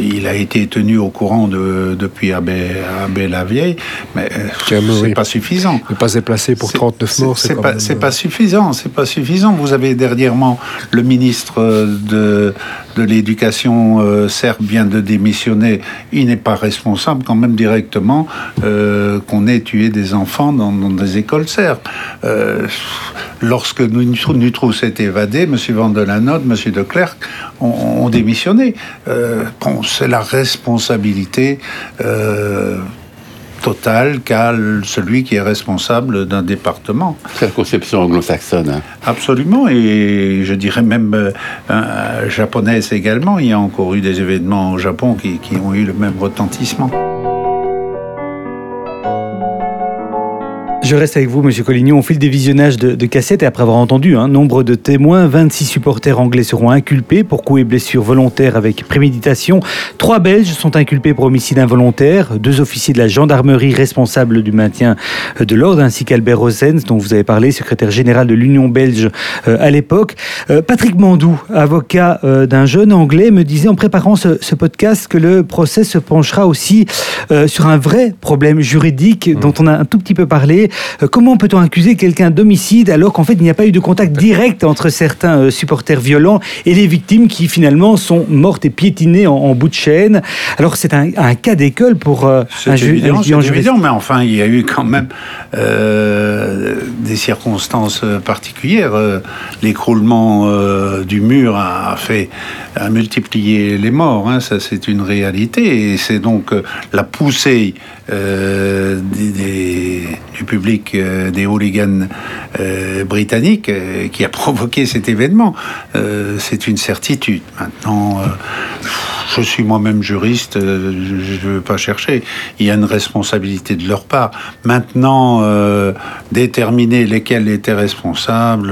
Speaker 6: il a été tenu au courant de, depuis Abbé, Abbé la Vieille, mais c'est pas suffisant.
Speaker 4: Ne pas déplacé pour 39 morts,
Speaker 6: c'est pas, pas suffisant. C'est pas suffisant. Vous avez dernièrement le ministre de, de l'éducation euh, serbe vient de démissionner, il n'est pas responsable quand même directement euh, qu'on ait tué des enfants dans, des écoles serbes. Euh, lorsque Nutrou s'est évadé, M. Van de Lanode, M. de Klerk ont, démissionné. bon, c'est la responsabilité total qu'a celui qui est responsable d'un département.
Speaker 5: C'est la conception anglo-saxonne. Hein.
Speaker 6: Absolument, et je dirais même euh, japonaise également. Il y a encore eu des événements au Japon qui ont eu le même retentissement.
Speaker 1: Je reste avec vous, Monsieur Collignon. On file des visionnages de, cassettes et après avoir entendu un hein, nombre de témoins, 26 supporters anglais seront inculpés pour coups et blessures volontaires avec préméditation. Trois Belges sont inculpés pour homicide involontaire. Deux officiers de la gendarmerie responsables du maintien de l'ordre, ainsi qu'Albert Rosens, dont vous avez parlé, secrétaire général de l'Union belge euh, à l'époque. Euh, Patrick Mandou, avocat euh, d'un jeune anglais, me disait en préparant ce, podcast que le procès se penchera aussi sur un vrai problème juridique mmh. dont on a un tout petit peu parlé comment peut-on accuser quelqu'un d'homicide alors qu'en fait il n'y a pas eu de contact direct entre certains euh, supporters violents et les victimes qui finalement sont mortes et piétinées en, bout de chaîne? Alors c'est un, cas d'école pour euh,
Speaker 6: un, évident, évident, mais enfin il y a eu quand même des circonstances particulières. L'écroulement du mur a, fait a multiplié les morts, hein, ça c'est une réalité. Et c'est donc la poussée des, du public euh, des hooligans euh, britanniques euh, qui a provoqué cet événement. c'est une certitude. Maintenant, je suis moi-même juriste, je ne veux pas chercher. Il y a une responsabilité de leur part. Maintenant, déterminer lesquels étaient responsables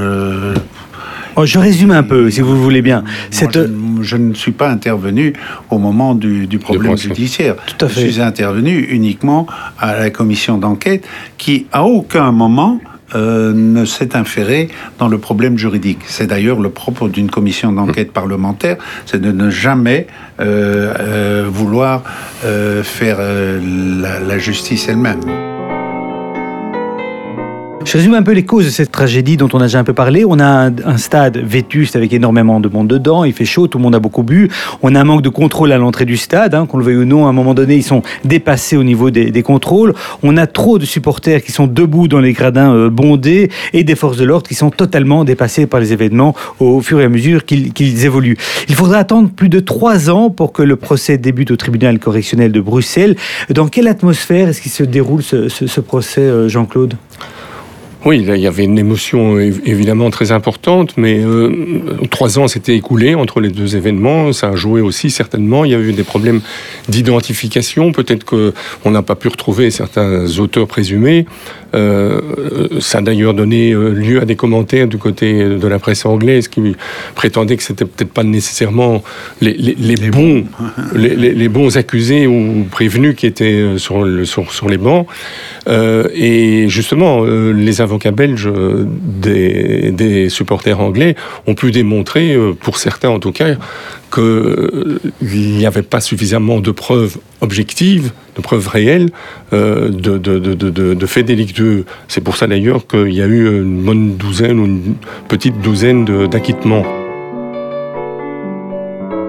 Speaker 1: Oh, je résume un peu, si vous voulez bien.
Speaker 6: je, ne suis pas intervenu au moment du, problème judiciaire.
Speaker 1: Tout à fait.
Speaker 6: Je suis intervenu uniquement à la commission d'enquête qui, à aucun moment, euh, ne s'est inféré dans le problème juridique. C'est d'ailleurs le propos d'une commission d'enquête parlementaire, c'est de ne jamais euh, euh, vouloir faire la justice elle-même.
Speaker 1: Je résume un peu les causes de cette tragédie dont on a déjà un peu parlé. On a un, stade vétuste avec énormément de monde dedans. Il fait chaud, tout le monde a beaucoup bu. On a un manque de contrôle à l'entrée du stade. Hein, qu'on le veuille ou non, à un moment donné, ils sont dépassés au niveau des, contrôles. On a trop de supporters qui sont debout dans les gradins euh, bondés et des forces de l'ordre qui sont totalement dépassés par les événements au fur et à mesure qu'ils évoluent. Il faudra attendre plus de trois ans pour que le procès débute au tribunal correctionnel de Bruxelles. Dans quelle atmosphère est-ce qu'il se déroule ce procès, euh, Jean-Claude?
Speaker 3: Oui, il y avait une émotion évidemment très importante, mais euh, trois ans s'étaient écoulés entre les deux événements. Ça a joué aussi certainement. Il y a eu des problèmes d'identification. Peut-être qu'on n'a pas pu retrouver certains auteurs présumés. Euh, ça a d'ailleurs donné euh, lieu à des commentaires du côté de la presse anglaise qui prétendait que c'était peut-être pas nécessairement les, bons, les, bons accusés ou prévenus qui étaient sur, le, sur, sur les bancs. et justement, les avocats belges euh, des, supporters anglais ont pu démontrer, euh, pour certains en tout cas, qu'il euh, n'y avait pas suffisamment de preuves objectives, de preuves réelles de, de, faits délictueux. C'est pour ça d'ailleurs qu'il y a eu une bonne douzaine ou une petite douzaine d'acquittements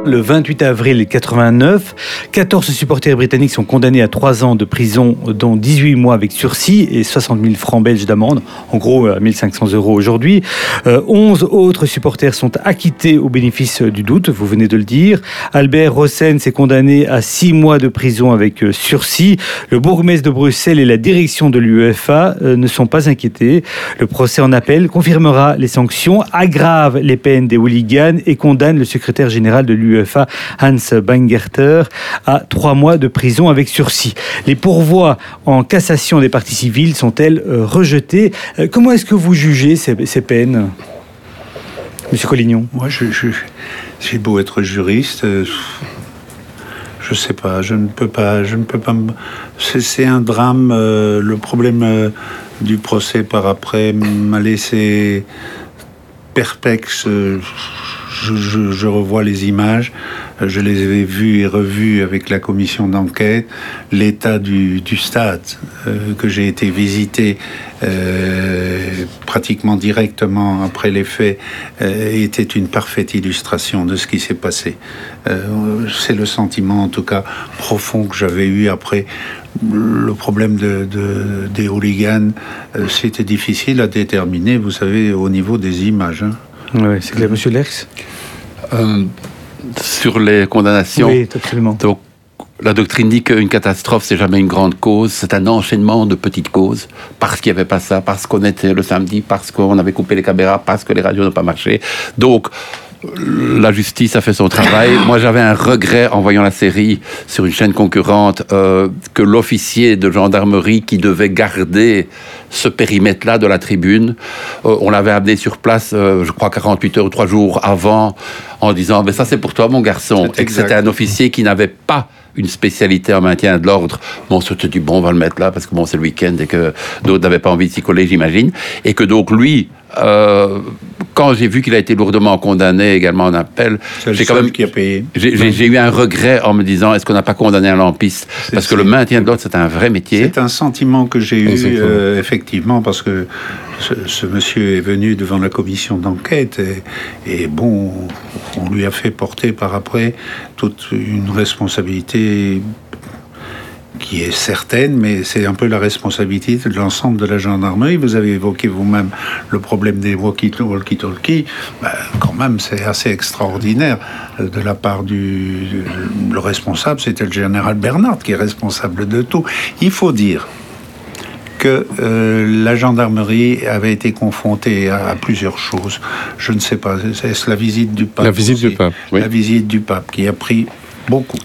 Speaker 1: le 28 avril 89. 14 supporters britanniques sont condamnés à 3 ans de prison, dont 18 mois avec sursis et 60 000 francs belges d'amende, en gros 1500 euros aujourd'hui. 11 euh, autres supporters sont acquittés au bénéfice du doute, vous venez de le dire. Albert Rossen s'est condamné à 6 mois de prison avec euh, sursis. Le bourgmestre de Bruxelles et la direction de l'UEFA euh, ne sont pas inquiétés. Le procès en appel confirmera les sanctions, aggrave les peines des hooligans et condamne le secrétaire général de l'UEFA Hans Bangerter, à trois mois de prison avec sursis. Les pourvois en cassation des parties civiles sont-elles euh, rejetées euh, Comment est-ce que vous jugez ces, peines Monsieur Collignon?
Speaker 6: Moi, j'ai beau être juriste, euh, je sais pas, je ne peux pas, je ne peux pas. C'est, un drame. le problème du procès par après m'a laissé perplexe je, revois les images, je les ai vues et revues avec la commission d'enquête, l'état du, stade euh, que j'ai été visiter euh, pratiquement directement après les faits euh, était une parfaite illustration de ce qui s'est passé. C'est le sentiment en tout cas profond que j'avais eu après le problème de, des hooligans, c'était difficile à déterminer, vous savez, au niveau des images. Hein.
Speaker 1: Oui, c'est clair. Monsieur Lerx
Speaker 5: euh, Sur les condamnations.
Speaker 1: Oui, absolument.
Speaker 5: Donc, la doctrine dit qu'une catastrophe, c'est jamais une grande cause, c'est un enchaînement de petites causes, parce qu'il n'y avait pas ça, parce qu'on était le samedi, parce qu'on avait coupé les caméras, parce que les radios n'ont pas marché. Donc, la justice a fait son travail. Moi, j'avais un regret en voyant la série sur une chaîne concurrente euh, que l'officier de gendarmerie qui devait garder ce périmètre-là de la tribune, euh, on l'avait amené sur place, euh, je crois 48 heures ou 3 jours avant, en disant "Mais ça, c'est pour toi, mon garçon", et que c'était un officier qui n'avait pas une spécialité en maintien de l'ordre. Bon, on se dit, bon, on va le mettre là parce que bon, c'est le week-end et que d'autres n'avaient pas envie de s'y coller, j'imagine. Et que donc, lui, euh, quand j'ai vu qu'il a été lourdement condamné également en appel,
Speaker 6: j'ai quand même qui a payé.
Speaker 5: J'ai eu un regret en me disant est-ce qu'on n'a pas condamné un lampiste? Parce que le maintien de l'ordre c'est un vrai métier.
Speaker 6: C'est un sentiment que j'ai eu euh, effectivement parce que ce, monsieur est venu devant la commission d'enquête et, et, bon, on lui a fait porter par après toute une responsabilité qui est certaine, mais c'est un peu la responsabilité de l'ensemble de la gendarmerie. Vous avez évoqué vous-même le problème des walkie-talkie. Ben, quand même, c'est assez extraordinaire euh, de la part du... Le responsable, c'était le général Bernard qui est responsable de tout. Il faut dire que euh, la gendarmerie avait été confrontée à, plusieurs choses. Je ne sais pas, c'est la visite du pape.
Speaker 3: La visite du pape,
Speaker 6: oui. La visite du pape qui a pris beaucoup.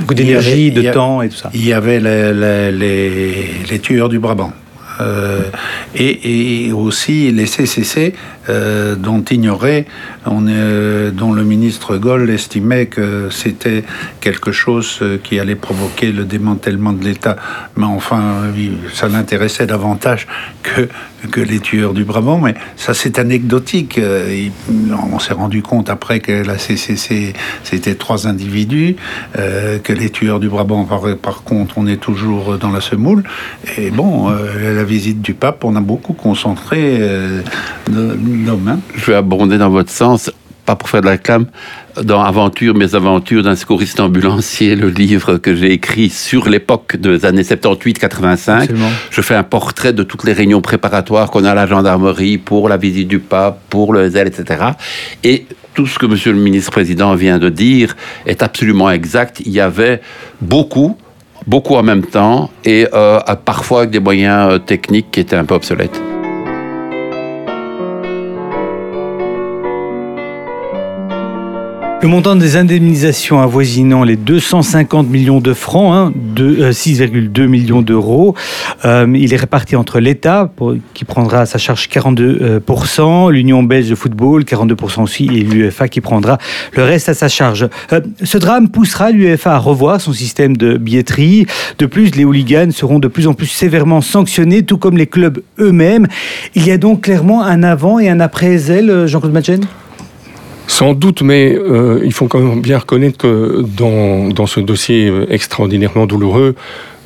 Speaker 1: Beaucoup d'énergie, de temps et tout ça.
Speaker 6: Il y avait les, les, les tueurs du Brabant. Euh, et, et, aussi les CCC euh, dont ignorait, on, euh, dont le ministre Goll estimait que c'était quelque chose euh, qui allait provoquer le démantèlement de l'État. Mais enfin, ça l'intéressait davantage que, que les tueurs du Brabant. Mais ça, c'est anecdotique. On s'est rendu compte après que la CCC, c'était trois individus, que les tueurs du Brabant, par, contre, on est toujours dans la semoule. Et bon, la visite du pape, on a beaucoup concentré
Speaker 5: je vais abonder dans votre sens, pas pour faire de la clame, dans Aventure, mes aventures d'un secouriste ambulancier, le livre que j'ai écrit sur l'époque des années 78-85. Je fais un portrait de toutes les réunions préparatoires qu'on a à la gendarmerie pour la visite du pape, pour le zèle, etc. Et tout ce que Monsieur le ministre-président vient de dire est absolument exact. Il y avait beaucoup, beaucoup en même temps, et euh, parfois avec des moyens euh, techniques qui étaient un peu obsolètes.
Speaker 1: Le montant des indemnisations avoisinant les 250 millions de francs, hein, de 6,2 millions d'euros. Euh, il est réparti entre l'État, qui prendra à sa charge 42%, l'Union belge de football, 42% aussi, et l'UEFA qui prendra le reste à sa charge. Euh, ce drame poussera l'UEFA à revoir son système de billetterie. De plus, les hooligans seront de plus en plus sévèrement sanctionnés, tout comme les clubs eux-mêmes. Il y a donc clairement un avant et un après Ezel, Jean-Claude Machen
Speaker 3: sans doute, mais euh, il faut quand même bien reconnaître que dans, dans ce dossier euh, extraordinairement douloureux,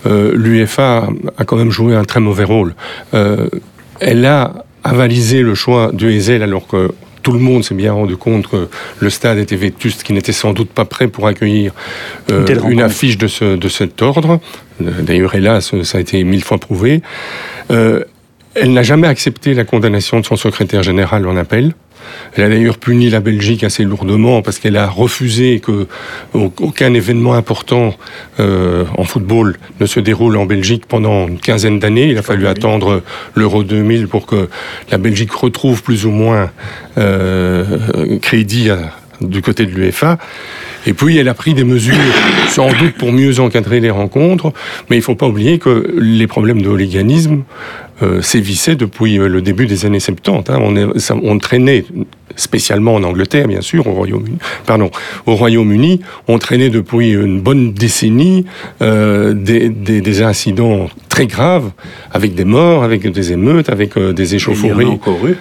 Speaker 3: euh, l'UEFA a quand même joué un très mauvais rôle. elle a avalisé le choix de Ezel alors que tout le monde s'est bien rendu compte que le stade était vétuste, qu'il n'était sans doute pas prêt pour accueillir une affiche de, ce, de cet ordre. D'ailleurs, hélas, ça a été mille fois prouvé. elle n'a jamais accepté la condamnation de son secrétaire général en appel. Elle a d'ailleurs puni la Belgique assez lourdement parce qu'elle a refusé que aucun événement important euh, en football ne se déroule en Belgique pendant une quinzaine d'années. Il a fallu attendre l'Euro 2000 pour que la Belgique retrouve plus ou moins euh, crédit du côté de l'UEFA. Et puis, elle a pris des mesures, sans doute pour mieux encadrer les rencontres, mais il ne faut pas oublier que les problèmes de hooliganisme euh, sévissaient depuis euh, le début des années 70. Hein. On, on, traînait, spécialement en Angleterre, bien sûr, au Royaume-Uni, pardon, au Royaume-Uni, on traînait depuis une bonne décennie euh, des, des, des, incidents très graves, avec des morts, avec des émeutes, avec euh, des échauffourées. Il y en a eu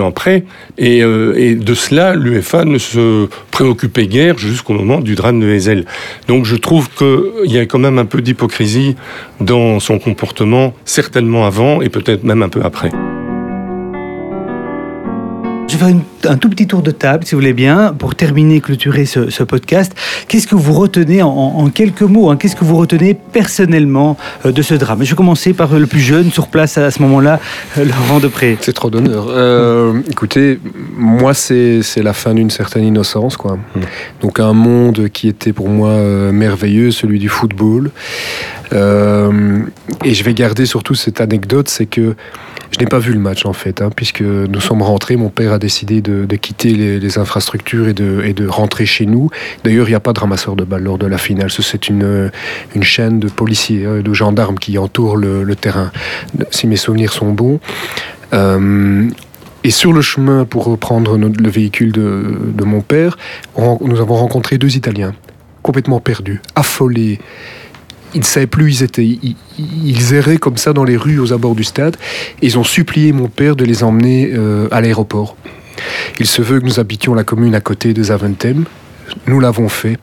Speaker 3: en prêt. Et, euh, et de cela, l'UEFA ne se préoccupait guère jusqu'au moment du drame de Hezel. Donc je trouve qu'il y a quand même un peu d'hypocrisie dans son comportement, certainement avant et peut-être même un peu après.
Speaker 1: Un tout petit tour de table, si vous voulez bien, pour terminer, clôturer ce, podcast. Qu'est-ce que vous retenez en, quelques mots hein, Qu'est-ce que vous retenez personnellement euh, de ce drame? Je vais commencer par le plus jeune sur place à ce moment-là, euh, Laurent Depré.
Speaker 4: C'est trop d'honneur. Euh, écoutez, moi, c'est la fin d'une certaine innocence. Quoi. Hmm. Donc un monde qui était pour moi merveilleux, celui du football. et je vais garder surtout cette anecdote, c'est que je n'ai pas vu le match en fait, hein, puisque nous sommes rentrés. Mon père a décidé de, quitter les, infrastructures et de, rentrer chez nous. D'ailleurs, il n'y a pas de ramasseur de balles lors de la finale. C'est une, chaîne de policiers, hein, de gendarmes qui entourent le, terrain, si mes souvenirs sont bons. Euh, et sur le chemin pour reprendre le véhicule de mon père, nous avons rencontré deux Italiens, complètement perdus, affolés ils ne savaient plus où ils étaient. Ils, erraient comme ça dans les rues aux abords du stade. Et ils ont supplié mon père de les emmener euh, à l'aéroport. Il se veut que nous habitions la commune à côté de Zaventem. Nous l'avons fait.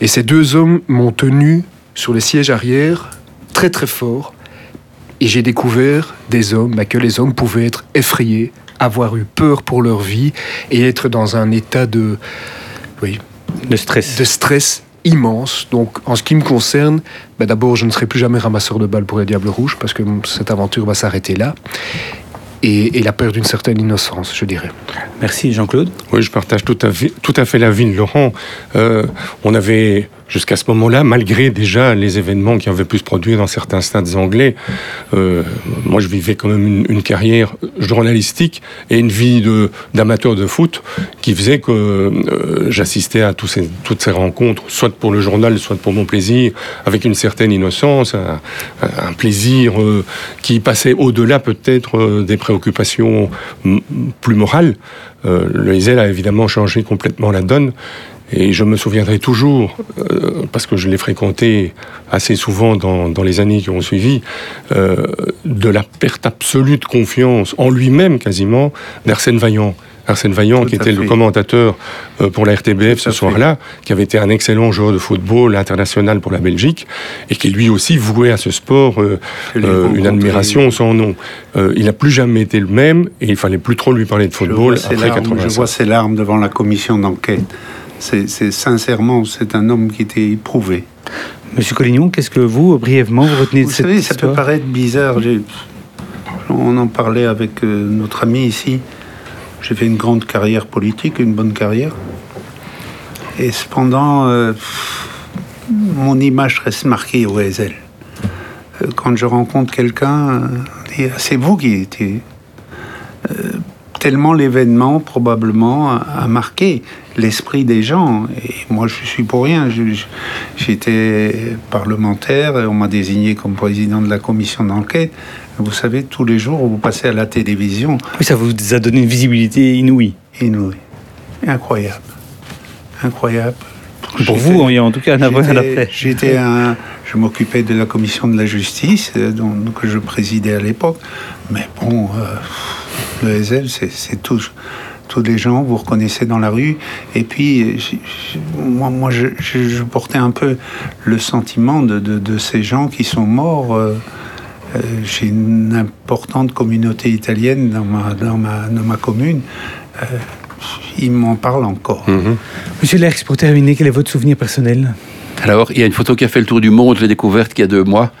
Speaker 4: Et ces deux hommes m'ont tenu sur le siège arrière, très très fort. Et j'ai découvert des hommes, bah, que les hommes pouvaient être effrayés, avoir eu peur pour leur vie et être dans un état de, oui,
Speaker 1: de stress.
Speaker 4: De stress immense. Donc, en ce qui me concerne, ben d'abord, je ne serai plus jamais ramasseur de balles pour les Diables Rouges parce que cette aventure va s'arrêter là. Et, la peur d'une certaine innocence, je dirais.
Speaker 1: Merci Jean-Claude.
Speaker 3: Oui, je partage tout à fait, tout à fait l'avis de Laurent. Euh, on avait jusqu'à ce moment-là, malgré déjà les événements qui avaient pu se produire dans certains stades anglais, euh, moi je vivais quand même une, carrière journalistique et une vie d'amateur de, foot qui faisait que euh, j'assistais à toutes ces rencontres, soit pour le journal, soit pour mon plaisir, avec une certaine innocence, un, un plaisir euh, qui passait au-delà peut-être des préoccupations plus morales. le Isel a évidemment changé complètement la donne et je me souviendrai toujours, euh, parce que je l'ai fréquenté assez souvent dans, dans, les années qui ont suivi, euh, de la perte absolue de confiance en lui-même quasiment d'Arsène Vaillant. Arsène Vaillant, qui était le commentateur euh, pour la RTBF ce soir-là, qui avait été un excellent joueur de football international pour la Belgique, et qui lui aussi vouait à ce sport euh, euh, une admiration sans nom. il n'a plus jamais été le même, et il fallait plus trop lui parler de football après 80
Speaker 6: Je vois ses larmes devant la commission d'enquête. C'est sincèrement, c'est un homme qui était éprouvé.
Speaker 1: Monsieur Collignon, qu'est-ce que vous, brièvement, vous retenez de cette savez,
Speaker 6: ça peut paraître bizarre. On en parlait avec euh, notre ami ici. J'ai fait une grande carrière politique, une bonne carrière. Et cependant, euh, mon image reste marquée au ESL. Euh, quand je rencontre quelqu'un, c'est vous qui étiez tellement l'événement probablement a, marqué. L'esprit des gens. Et moi, je suis pour rien. J'étais parlementaire, on m'a désigné comme président de la commission d'enquête. Vous savez, tous les jours, vous passez à la télévision.
Speaker 1: Oui, ça vous a donné une visibilité inouïe.
Speaker 6: Inouïe. Incroyable. Incroyable.
Speaker 1: Pour vous, en tout cas un avant après.
Speaker 6: J'étais un, je m'occupais de la commission de la justice, euh, que je présidais à l'époque. Mais bon, euh, le SL, c'est tout. Tous les gens, vous reconnaissez dans la rue. Et puis, moi, moi je, portais un peu le sentiment de, de, ces gens qui sont morts. Euh, j'ai une importante communauté italienne dans ma, dans ma, dans ma commune il m'en parle encore.
Speaker 1: Mhm. Monsieur Lerx, pour terminer, quel est votre souvenir personnel?
Speaker 5: Alors, il y a une photo qui a fait le tour du monde, je l'ai découverte il y a deux mois.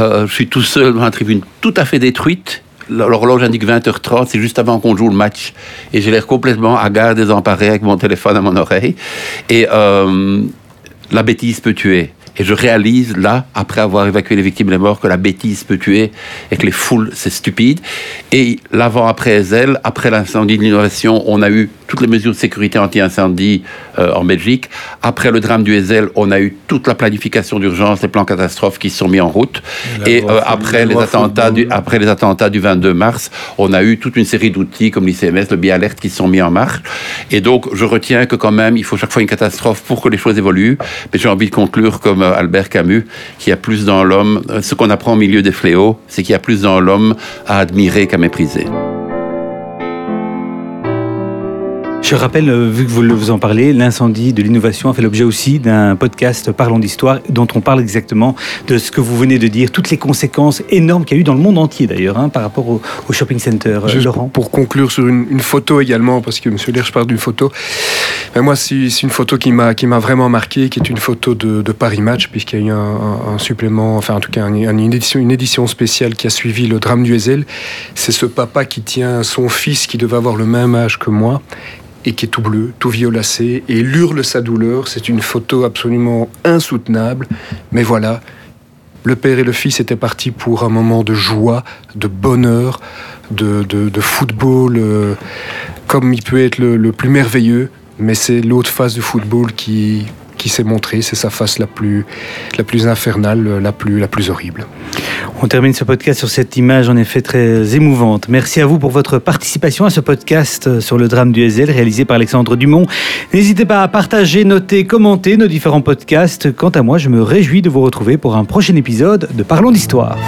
Speaker 5: Euh, je suis tout seul dans la tribune, tout à fait détruite. L'horloge indique 20h30, c'est juste avant qu'on joue le match. Et j'ai l'air complètement hagard, désemparé avec mon téléphone à mon oreille. Et euh, la bêtise peut tuer. Et je réalise là, après avoir évacué les victimes et les morts, que la bêtise peut tuer et que les foules, c'est stupide. Et l'avant-après Ezel, après l'incendie de l'innovation, on a eu toutes les mesures de sécurité anti-incendie euh, en Belgique. Après le drame du Ezel, on a eu toute la planification d'urgence, les plans catastrophes qui se sont mis en route. Et, euh, après, les attentats du, après les attentats du 22 mars, on a eu toute une série d'outils comme l'ICMS, le BIALERT qui se sont mis en marche. Et donc, je retiens que quand même, il faut chaque fois une catastrophe pour que les choses évoluent. Mais j'ai envie de conclure comme euh, Albert Camus, qu'il y a plus dans l'homme, ce qu'on apprend au milieu des fléaux, c'est qu'il y a plus dans l'homme à admirer qu'à mépriser.
Speaker 1: Je rappelle, euh, vu que vous, vous en parlez, l'incendie de l'innovation a fait l'objet aussi d'un podcast Parlons d'histoire, dont on parle exactement de ce que vous venez de dire, toutes les conséquences énormes qu'il y a eu dans le monde entier d'ailleurs, hein, par rapport au, shopping center. Euh, Laurent.
Speaker 4: Pour conclure sur une, photo également, parce que M. Lerch parle d'une photo. Ben moi, c'est une photo qui m'a qui m'a vraiment marqué, qui est une photo de, Paris Match, puisqu'il y a eu un, supplément, enfin en tout cas une, édition, une édition spéciale qui a suivi le drame du Ezel. C'est ce papa qui tient son fils qui devait avoir le même âge que moi et qui est tout bleu, tout violacé, et il hurle sa douleur. C'est une photo absolument insoutenable. Mais voilà, le père et le fils étaient partis pour un moment de joie, de bonheur, de, de, football, euh, comme il peut être le, le plus merveilleux. Mais c'est l'autre phase du football qui, qui s'est montrée, c'est sa face la plus, la plus infernale, la plus, la plus horrible.
Speaker 1: On termine ce podcast sur cette image en effet très émouvante. Merci à vous pour votre participation à ce podcast sur le drame du SL réalisé par Alexandre Dumont. N'hésitez pas à partager, noter, commenter nos différents podcasts. Quant à moi, je me réjouis de vous retrouver pour un prochain épisode de Parlons d'Histoire.